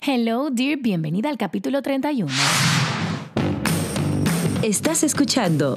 Hello, dear, bienvenida al capítulo 31. Estás escuchando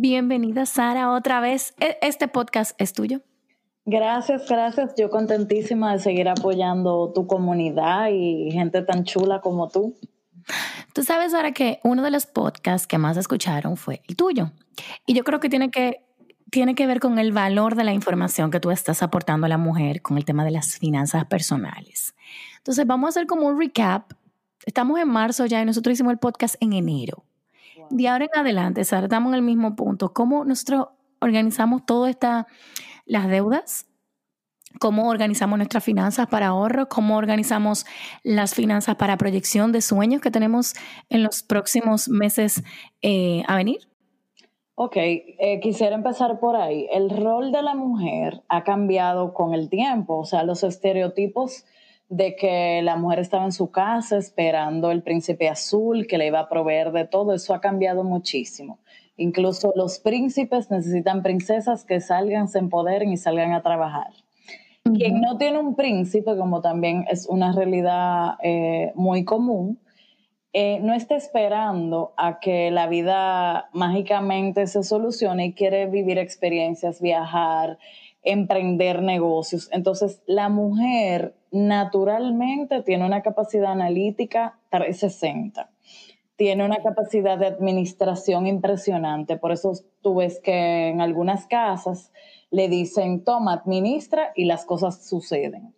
Bienvenida, Sara, otra vez. E, este podcast es tuyo. Gracias, gracias. Yo contentísima de seguir apoyando tu comunidad y gente tan chula como tú. Tú sabes ahora que uno de los podcasts que más escucharon fue el tuyo. Y yo creo que tiene que, tiene que ver con el valor de la información que tú estás aportando a la mujer con el tema de las finanzas personales. Entonces vamos a hacer como un recap. Estamos en marzo ya y nosotros hicimos el podcast en enero de ahora en adelante, Sara, estamos en el mismo punto. ¿Cómo nosotros organizamos todas las deudas? ¿Cómo organizamos nuestras finanzas para ahorro? ¿Cómo organizamos las finanzas para proyección de sueños que tenemos en los próximos meses eh, a venir? Ok, eh, quisiera empezar por ahí. El rol de la mujer ha cambiado con el tiempo, o sea, los estereotipos de que la mujer estaba en su casa esperando el príncipe azul que le iba a proveer de todo, eso ha cambiado muchísimo. Incluso los príncipes necesitan princesas que salgan, se empoderen y salgan a trabajar. Quien no tiene un príncipe, como también es una realidad eh, muy común, eh, no está esperando a que la vida mágicamente se solucione y quiere vivir experiencias, viajar, emprender negocios. Entonces, la mujer naturalmente tiene una capacidad analítica 360. Tiene una capacidad de administración impresionante. Por eso tú ves que en algunas casas le dicen, toma, administra y las cosas suceden.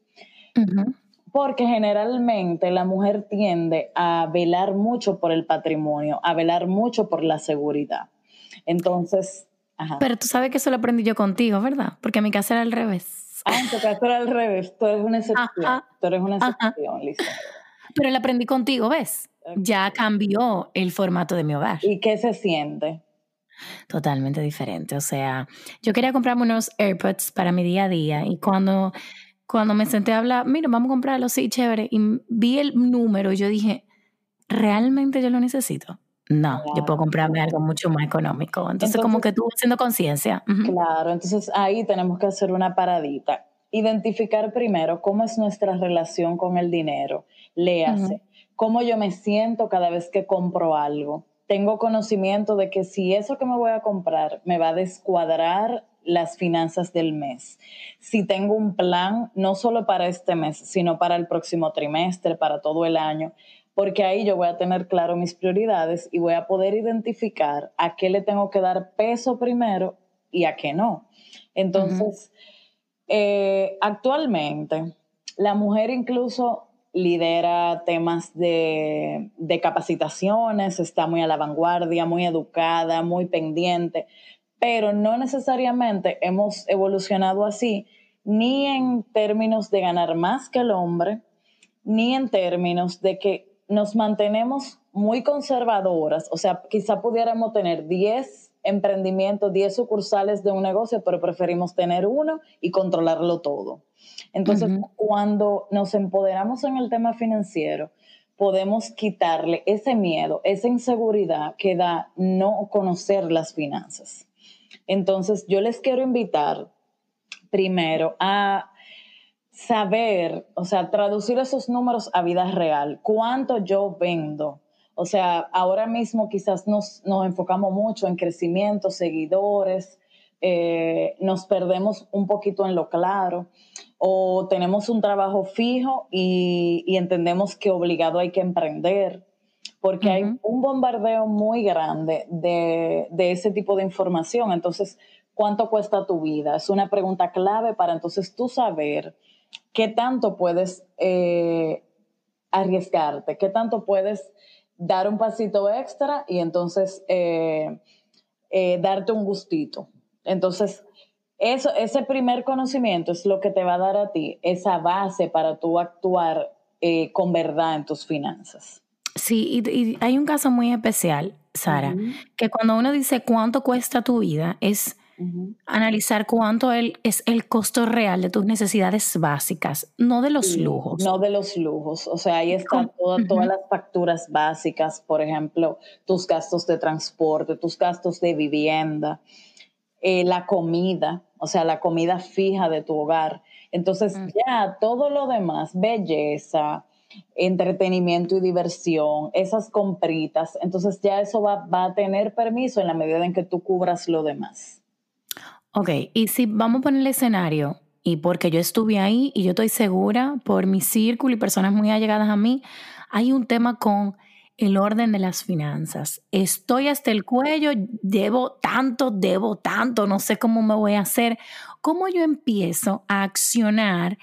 Porque generalmente la mujer tiende a velar mucho por el patrimonio, a velar mucho por la seguridad. Entonces, pero tú sabes que eso lo aprendí yo contigo, ¿verdad? Porque en mi casa era al revés. Ah, en tu casa era al revés. Tú eres una excepción. Tú eres una excepción, Lisa. Pero lo aprendí contigo, ¿ves? Ya cambió el formato de mi hogar. ¿Y qué se siente? Totalmente diferente. O sea, yo quería comprarme unos AirPods para mi día a día y cuando, cuando me senté a hablar, mira, vamos a comprarlos, sí, chévere, y vi el número y yo dije, ¿realmente yo lo necesito? No, yo puedo comprarme algo mucho más económico. Entonces, como que tú haciendo conciencia. Claro, entonces ahí tenemos que hacer una paradita. Identificar primero cómo es nuestra relación con el dinero. Léase. Cómo yo me siento cada vez que compro algo. Tengo conocimiento de que si eso que me voy a comprar me va a descuadrar las finanzas del mes. Si tengo un plan, no solo para este mes, sino para el próximo trimestre, para todo el año, porque ahí yo voy a tener claro mis prioridades y voy a poder identificar a qué le tengo que dar peso primero y a qué no. Entonces, eh, actualmente, la mujer incluso lidera temas de, de, capacitaciones, está muy a la vanguardia, muy educada, muy pendiente, pero no necesariamente hemos evolucionado así, ni en términos de ganar más que el hombre, ni en términos de que nos mantenemos muy conservadoras, o sea, quizá pudiéramos tener 10 emprendimientos, 10 sucursales de un negocio, pero preferimos tener uno y controlarlo todo. Entonces, cuando nos empoderamos en el tema financiero, podemos quitarle ese miedo, esa inseguridad que da no conocer las finanzas. Entonces, yo les quiero invitar primero a saber, o sea, traducir esos números a vida real. ¿Cuánto yo vendo? O sea, ahora mismo quizás nos, enfocamos mucho en crecimiento, seguidores, eh, nos perdemos un poquito en lo claro o tenemos un trabajo fijo y, entendemos que obligado hay que emprender porque hay un bombardeo muy grande de, de, ese tipo de información. Entonces, ¿cuánto cuesta tu vida? Es una pregunta clave para entonces tú saber qué tanto puedes eh, arriesgarte, qué tanto puedes dar un pasito extra y entonces eh, eh, darte un gustito. Entonces, eso, ese primer conocimiento es lo que te va a dar a ti esa base para tú actuar con verdad en tus finanzas. Sí, y, hay un caso muy especial, Sara, que cuando uno dice cuánto cuesta tu vida, es analizar cuánto es el costo real de tus necesidades básicas, no de los lujos. No de los lujos, o sea, ahí están todas las facturas básicas, por ejemplo, tus gastos de transporte, tus gastos de vivienda, eh, la comida, o sea, la comida fija de tu hogar. Entonces, ya todo lo demás, belleza, entretenimiento y diversión, esas compritas, entonces ya eso va, va a tener permiso en la medida en que tú cubras lo demás. Ok, y si vamos a poner el escenario, y porque yo estuve ahí y yo estoy segura por mi círculo y personas muy allegadas a mí, hay un tema con el orden de las finanzas. Estoy hasta el cuello, debo tanto, debo tanto, no sé cómo me voy a hacer. ¿Cómo yo empiezo a accionar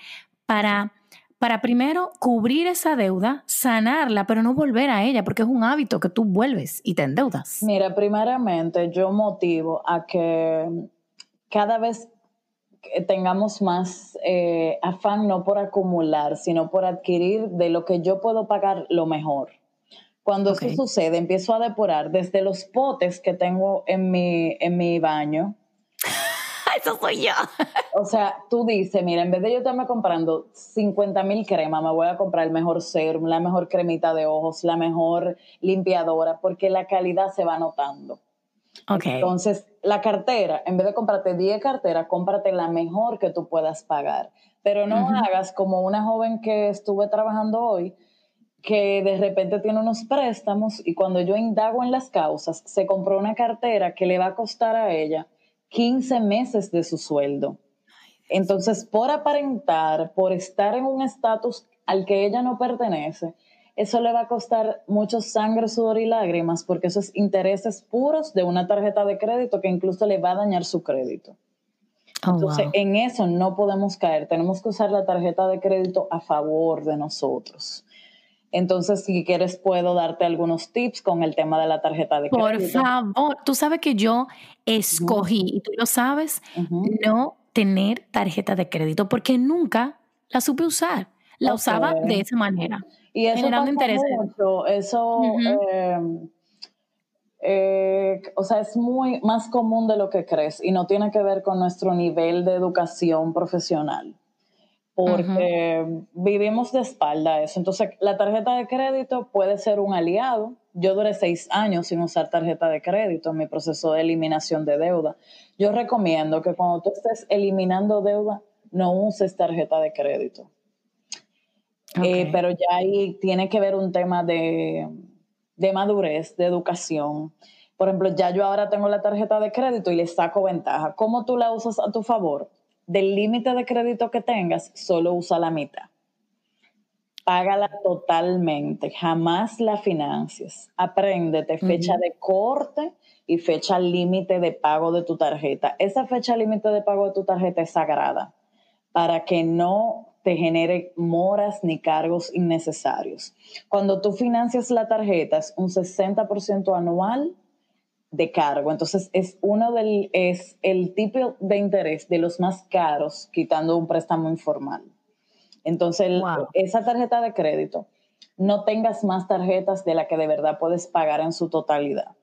para, para primero cubrir esa deuda, sanarla, pero no volver a ella, porque es un hábito que tú vuelves y te endeudas? Mira, primeramente yo motivo a que cada vez tengamos más eh, afán no por acumular, sino por adquirir de lo que yo puedo pagar lo mejor. Cuando eso sucede, empiezo a depurar desde los potes que tengo en mi, en mi baño. Eso soy yo. o sea, tú dices, mira, en vez de yo estarme comprando 50 mil cremas, me voy a comprar el mejor serum, la mejor cremita de ojos, la mejor limpiadora, porque la calidad se va notando. Entonces, la cartera, en vez de comprarte 10 carteras, cómprate la mejor que tú puedas pagar. Pero no hagas como una joven que estuve trabajando hoy, que de repente tiene unos préstamos y cuando yo indago en las causas, se compró una cartera que le va a costar a ella 15 meses de su sueldo. Entonces, por aparentar, por estar en un estatus al que ella no pertenece, eso le va a costar mucho sangre, sudor y lágrimas porque esos intereses puros de una tarjeta de crédito que incluso le va a dañar su crédito. Oh, Entonces, en eso no podemos caer. Tenemos que usar la tarjeta de crédito a favor de nosotros. Entonces, si quieres, puedo darte algunos tips con el tema de la tarjeta de crédito. Por favor, tú sabes que yo escogí, y tú lo sabes, no tener tarjeta de crédito porque nunca la supe usar. La usaba de esa manera. Y eso generando interés. Mucho. Eso, em, eh, o sea, es muy más común de lo que crees y no tiene que ver con nuestro nivel de educación profesional. Porque vivimos de espalda a eso. Entonces, la tarjeta de crédito puede ser un aliado. Yo duré seis años sin usar tarjeta de crédito en mi proceso de eliminación de deuda. Yo recomiendo que cuando tú estés eliminando deuda, no uses tarjeta de crédito eh, pero ya ahí tiene que ver un tema de, madurez, de educación. Por ejemplo, ya yo ahora tengo la tarjeta de crédito y le saco ventaja. ¿Cómo tú la usas a tu favor? Del límite de crédito que tengas, solo usa la mitad. Págala totalmente, jamás la financies. Apréndete fecha de corte y fecha límite de pago de tu tarjeta. Esa fecha límite de pago de tu tarjeta es sagrada para que no te genere moras ni cargos innecesarios. Cuando tú financias la tarjeta es un 60% anual de cargo. Entonces es uno del es el tipo de interés de los más caros quitando un préstamo informal. Entonces esa tarjeta de crédito no tengas más tarjetas de la que de verdad puedes pagar en su totalidad.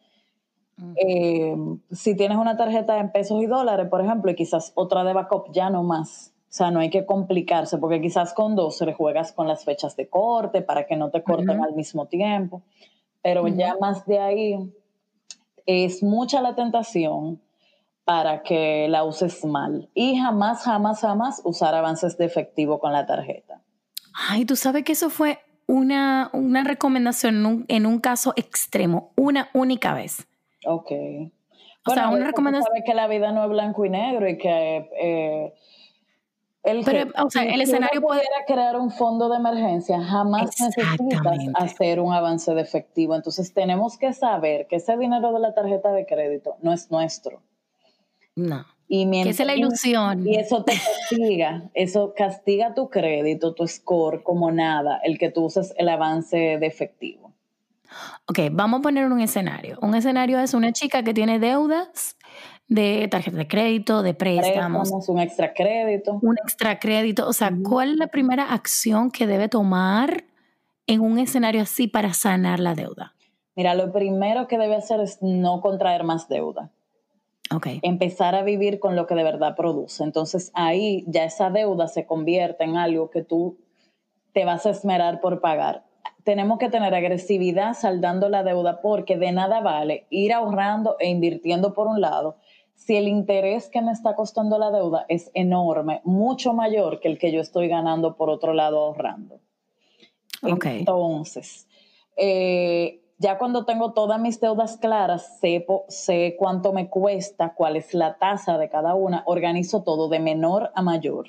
Eh, si tienes una tarjeta en pesos y dólares, por ejemplo, y quizás otra de backup, ya no más. O sea, no hay que complicarse porque quizás con dos le juegas con las fechas de corte para que no te corten al mismo tiempo. Pero ya más de ahí es mucha la tentación para que la uses mal. Y jamás, jamás, jamás usar avances de efectivo con la tarjeta. Ay, tú sabes que eso fue una, una recomendación en un, caso extremo, una única vez. Ok. O sea, una recomendación. Sabes que la vida no es blanco y negro y que eh, el, Pero, o sea, el escenario puede crear un fondo de emergencia, jamás necesitas hacer un avance de efectivo. Entonces tenemos que saber que ese dinero de la tarjeta de crédito no es nuestro. No. Y mientras, es la ilusión. Y eso te castiga, eso castiga tu crédito, tu score como nada, el que tú uses el avance de efectivo. Ok, vamos a poner un escenario. Un escenario es una chica que tiene deudas de tarjeta de crédito, de préstamos. un extra crédito. Un extra crédito. O sea, ¿cuál es la primera acción que debe tomar en un escenario así para sanar la deuda? Mira, lo primero que debe hacer es no contraer más deuda. Okay. Empezar a vivir con lo que de verdad produce. Entonces ahí ya esa deuda se convierte en algo que tú te vas a esmerar por pagar. Tenemos que tener agresividad saldando la deuda porque de nada vale ir ahorrando e invirtiendo por un lado si el interés que me está costando la deuda es enorme, mucho mayor que el que yo estoy ganando por otro lado ahorrando. Okay. Entonces, eh, ya cuando tengo todas mis deudas claras, sé, sé cuánto me cuesta, cuál es la tasa de cada una, organizo todo de menor a mayor.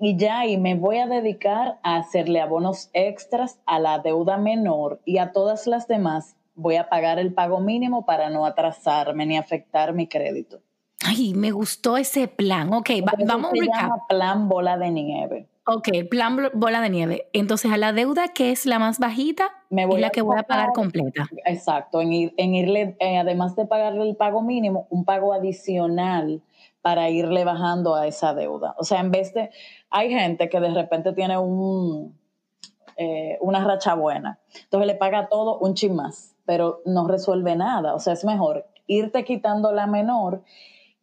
Y ya ahí me voy a dedicar a hacerle abonos extras a la deuda menor y a todas las demás voy a pagar el pago mínimo para no atrasarme ni afectar mi crédito. Ay, me gustó ese plan. Ok, vamos a recap. plan bola de nieve. Ok, plan bola de nieve. Entonces, a la deuda que es la más bajita, Me voy es la que voy a pagar completa. Exacto, en, irle, eh, además de pagarle el pago mínimo, un pago adicional para irle bajando a esa deuda. O sea, en vez de, hay gente que de repente tiene un, eh, una racha buena, entonces le paga todo un chin más, pero no resuelve nada. O sea, es mejor irte quitando la menor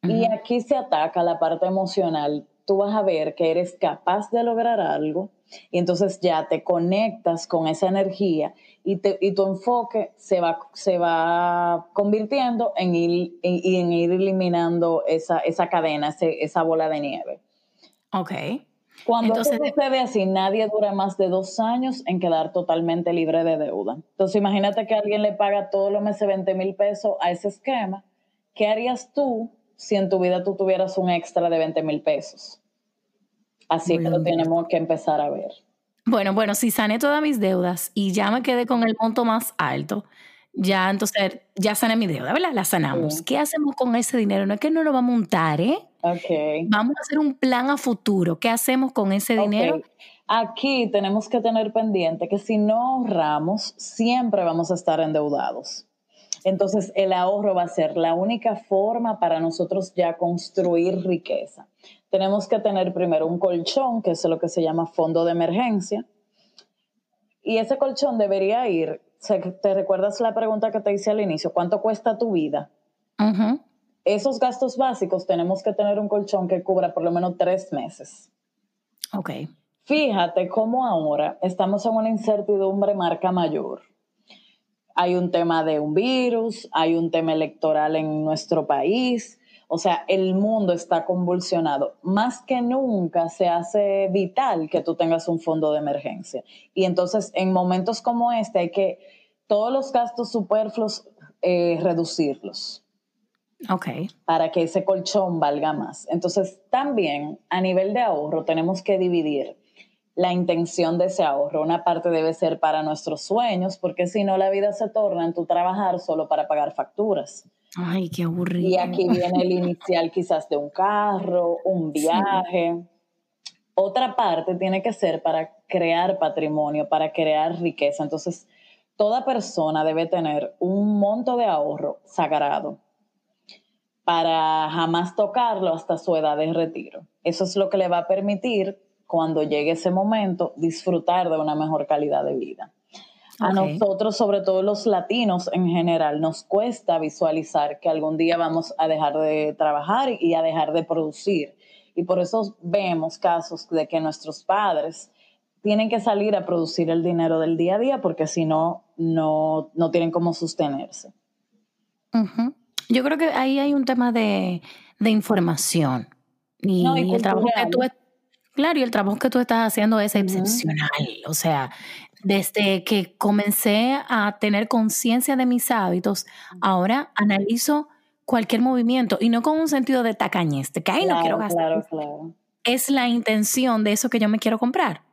y aquí se ataca la parte emocional tú vas a ver que eres capaz de lograr algo y entonces ya te conectas con esa energía y, tu enfoque se va, se va convirtiendo en ir, en, ir eliminando esa, esa cadena, esa bola de nieve. Ok. Cuando entonces, se sucede así, nadie dura más de dos años en quedar totalmente libre de deuda. Entonces, imagínate que alguien le paga todos los meses 20 mil pesos a ese esquema. ¿Qué harías tú si en tu vida tú tuvieras un extra de 20 mil pesos. Así que lo tenemos que empezar a ver. Bueno, bueno, si sané todas mis deudas y ya me quedé con el monto más alto, ya entonces, ya sané mi deuda, ¿verdad? La sanamos. ¿Qué hacemos con ese dinero? No es que no lo vamos a montar, ¿eh? Ok. Vamos a hacer un plan a futuro. ¿Qué hacemos con ese dinero? Aquí tenemos que tener pendiente que si no ahorramos, siempre vamos a estar endeudados. Entonces, el ahorro va a ser la única forma para nosotros ya construir riqueza. Tenemos que tener primero un colchón, que es lo que se llama fondo de emergencia. Y ese colchón debería ir, ¿te recuerdas la pregunta que te hice al inicio? ¿Cuánto cuesta tu vida? Esos gastos básicos tenemos que tener un colchón que cubra por lo menos tres meses. Ok. Fíjate cómo ahora estamos en una incertidumbre marca mayor hay un tema de un virus, hay un tema electoral en nuestro país, o sea, el mundo está convulsionado. Más que nunca se hace vital que tú tengas un fondo de emergencia. Y entonces, en momentos como este, hay que todos los gastos superfluos eh, reducirlos. Ok. Para que ese colchón valga más. Entonces, también a nivel de ahorro tenemos que dividir la intención de ese ahorro. Una parte debe ser para nuestros sueños, porque si no la vida se torna en tu trabajar solo para pagar facturas. Ay, qué aburrido. Y aquí viene el inicial quizás de un carro, un viaje. Otra parte tiene que ser para crear patrimonio, para crear riqueza. Entonces, toda persona debe tener un monto de ahorro sagrado para jamás tocarlo hasta su edad de retiro. Eso es lo que le va a permitir cuando llegue ese momento, disfrutar de una mejor calidad de vida. A nosotros, sobre todo los latinos en general, nos cuesta visualizar que algún día vamos a dejar de trabajar y a dejar de producir. Y por eso vemos casos de que nuestros padres tienen que salir a producir el dinero del día a día porque si no, no, tienen cómo sostenerse. Yo creo que ahí hay un tema de, información. Y, el trabajo que tú Claro, y el trabajo que tú estás haciendo es excepcional. O sea, desde que comencé a tener conciencia de mis hábitos, ahora analizo cualquier movimiento y no con un sentido de tacañez, de que ahí no quiero gastar. Es la intención de eso que yo me quiero comprar.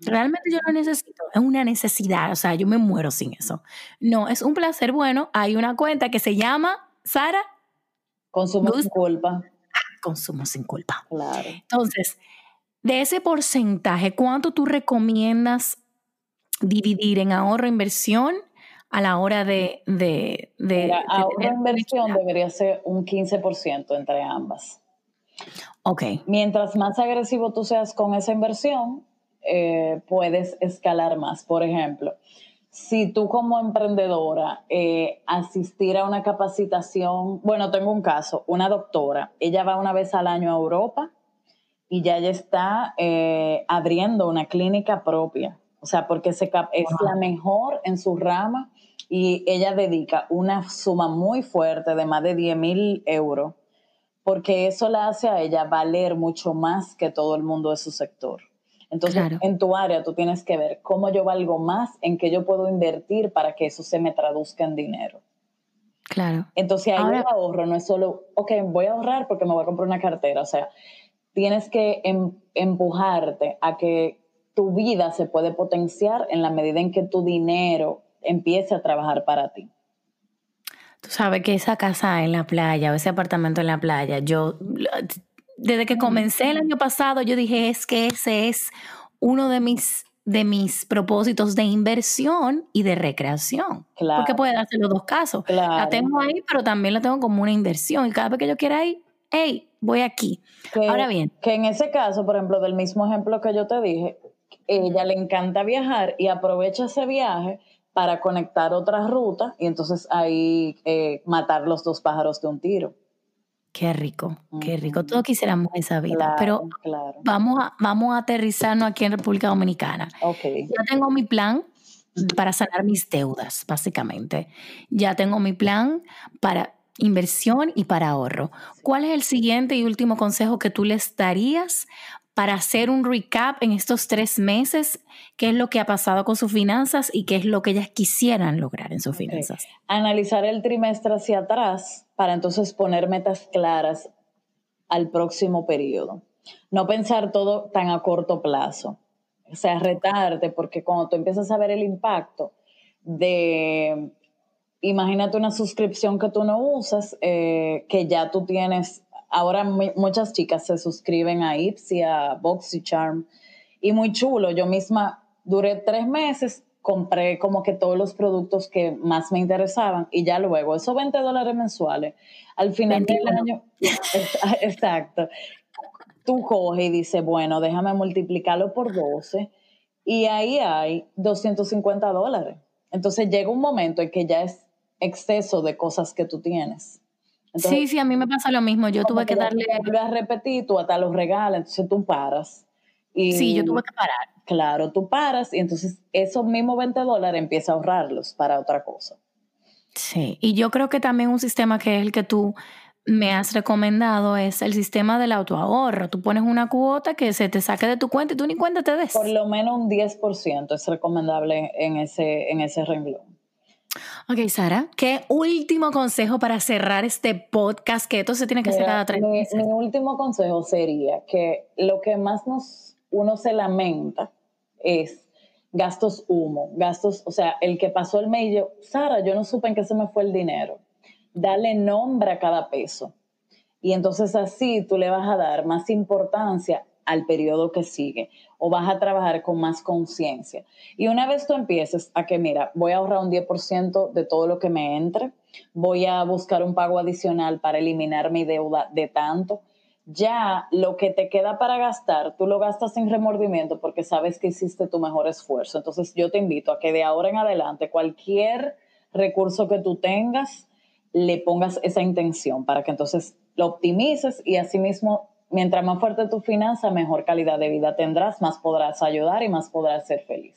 Realmente yo lo necesito, es una necesidad, o sea, yo me muero sin eso. No, es un placer bueno. Hay una cuenta que se llama Sara. Consumo sin culpa. consumo sin culpa. Claro. Entonces, de ese porcentaje, ¿cuánto tú recomiendas dividir en ahorro e inversión a la hora de... de, de, ahorro e inversión debería ser un 15% entre ambas. Ok. Mientras más agresivo tú seas con esa inversión, eh, puedes escalar más. Por ejemplo, si tú como emprendedora eh, asistir a una capacitación, bueno, tengo un caso, una doctora, ella va una vez al año a Europa y ya ella está eh, abriendo una clínica propia, o sea, porque se es la mejor en su rama y ella dedica una suma muy fuerte de más de 10 mil euros, porque eso la hace a ella valer mucho más que todo el mundo de su sector. Entonces, en tu área tú tienes que ver cómo yo valgo más, en qué yo puedo invertir para que eso se me traduzca en dinero. Claro. Entonces, ahí el ahorro no es solo, ok, voy a ahorrar porque me voy a comprar una cartera. O sea, tienes que em, empujarte a que tu vida se puede potenciar en la medida en que tu dinero empiece a trabajar para ti. Tú sabes que esa casa en la playa o ese apartamento en la playa, yo desde que comencé el año pasado, yo dije, es que ese es uno de mis, de mis propósitos de inversión y de recreación. Porque puede hacer los dos casos. La tengo ahí, pero también la tengo como una inversión. Y cada vez que yo quiera ir, hey, voy aquí. Ahora bien. Que en ese caso, por ejemplo, del mismo ejemplo que yo te dije, ella le encanta viajar y aprovecha ese viaje para conectar otras rutas y entonces ahí eh, matar los dos pájaros de un tiro. Qué rico, qué rico. Todos quisiéramos esa vida, pero vamos, a, vamos a aterrizarnos aquí en República Dominicana. Okay. Ya tengo mi plan para sanar mis deudas, básicamente. Ya tengo mi plan para inversión y para ahorro. ¿Cuál es el siguiente y último consejo que tú les darías para hacer un recap en estos tres meses, qué es lo que ha pasado con sus finanzas y qué es lo que ellas quisieran lograr en sus finanzas. Analizar el trimestre hacia atrás para entonces poner metas claras al próximo periodo. No pensar todo tan a corto plazo. O sea, retarte, porque cuando tú empiezas a ver el impacto de, imagínate una suscripción que tú no usas, eh, que ya tú tienes ahora muchas chicas se suscriben a Ipsy, a Charm y muy chulo. Yo misma duré tres meses, compré como que todos los productos que más me interesaban y ya luego, esos 20 dólares mensuales, al final del año, exacto, tú coges y dices, bueno, déjame multiplicarlo por 12 y ahí hay 250 dólares. Entonces llega un momento en que ya es exceso de cosas que tú tienes sí, sí, a mí me pasa lo mismo. Yo tuve que darle. A repetir, tú hasta los regalas, entonces tú paras. Y, sí, yo tuve que parar. Claro, tú paras y entonces esos mismos 20 dólares empieza a ahorrarlos para otra cosa. Sí, y yo creo que también un sistema que es el que tú me has recomendado es el sistema del autoahorro. Tú pones una cuota que se te saque de tu cuenta y tú ni cuenta te des. Por lo menos un 10% es recomendable en ese, en ese renglón. Ok, Sara, ¿qué último consejo para cerrar este podcast? Que esto se tiene que hacer cada tres mi, Mi último consejo sería que lo que más nos, uno se lamenta es gastos humo, gastos, o sea, el que pasó el medio, Sara, yo no supe en qué se me fue el dinero. Dale nombre a cada peso. Y entonces así tú le vas a dar más importancia al periodo que sigue o vas a trabajar con más conciencia. Y una vez tú empieces a que, mira, voy a ahorrar un 10% de todo lo que me entre, voy a buscar un pago adicional para eliminar mi deuda de tanto, ya lo que te queda para gastar, tú lo gastas sin remordimiento porque sabes que hiciste tu mejor esfuerzo. Entonces yo te invito a que de ahora en adelante cualquier recurso que tú tengas, le pongas esa intención para que entonces lo optimices y asimismo mientras más fuerte tu finanza, mejor calidad de vida tendrás, más podrás ayudar y más podrás ser feliz.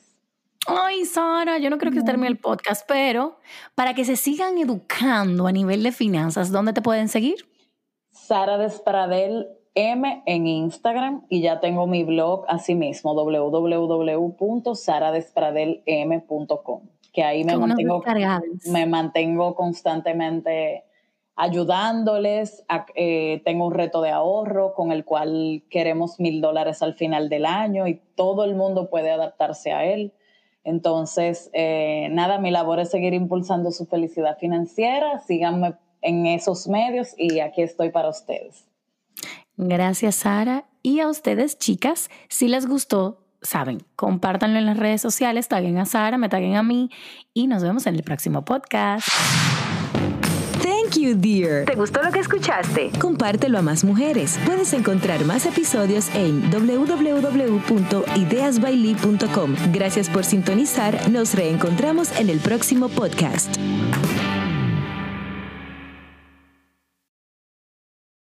Ay, Sara, yo no creo que termine el podcast, pero para que se sigan educando a nivel de finanzas, ¿dónde te pueden seguir? Sara Despradel M en Instagram y ya tengo mi blog asimismo, www.saradespradelm.com, que ahí me mantengo, me mantengo constantemente ayudándoles. Eh, tengo un reto de ahorro con el cual queremos mil dólares al final del año y todo el mundo puede adaptarse a él. Entonces, eh, nada, mi labor es seguir impulsando su felicidad financiera. Síganme en esos medios y aquí estoy para ustedes. Gracias, Sara. Y a ustedes, chicas, si les gustó, saben, compártanlo en las redes sociales, taguen a Sara, me taguen a mí y nos vemos en el próximo podcast. Thank you, dear. ¿Te gustó lo que escuchaste? Compártelo a más mujeres. Puedes encontrar más episodios en www.ideasbailey.com. Gracias por sintonizar. Nos reencontramos en el próximo podcast.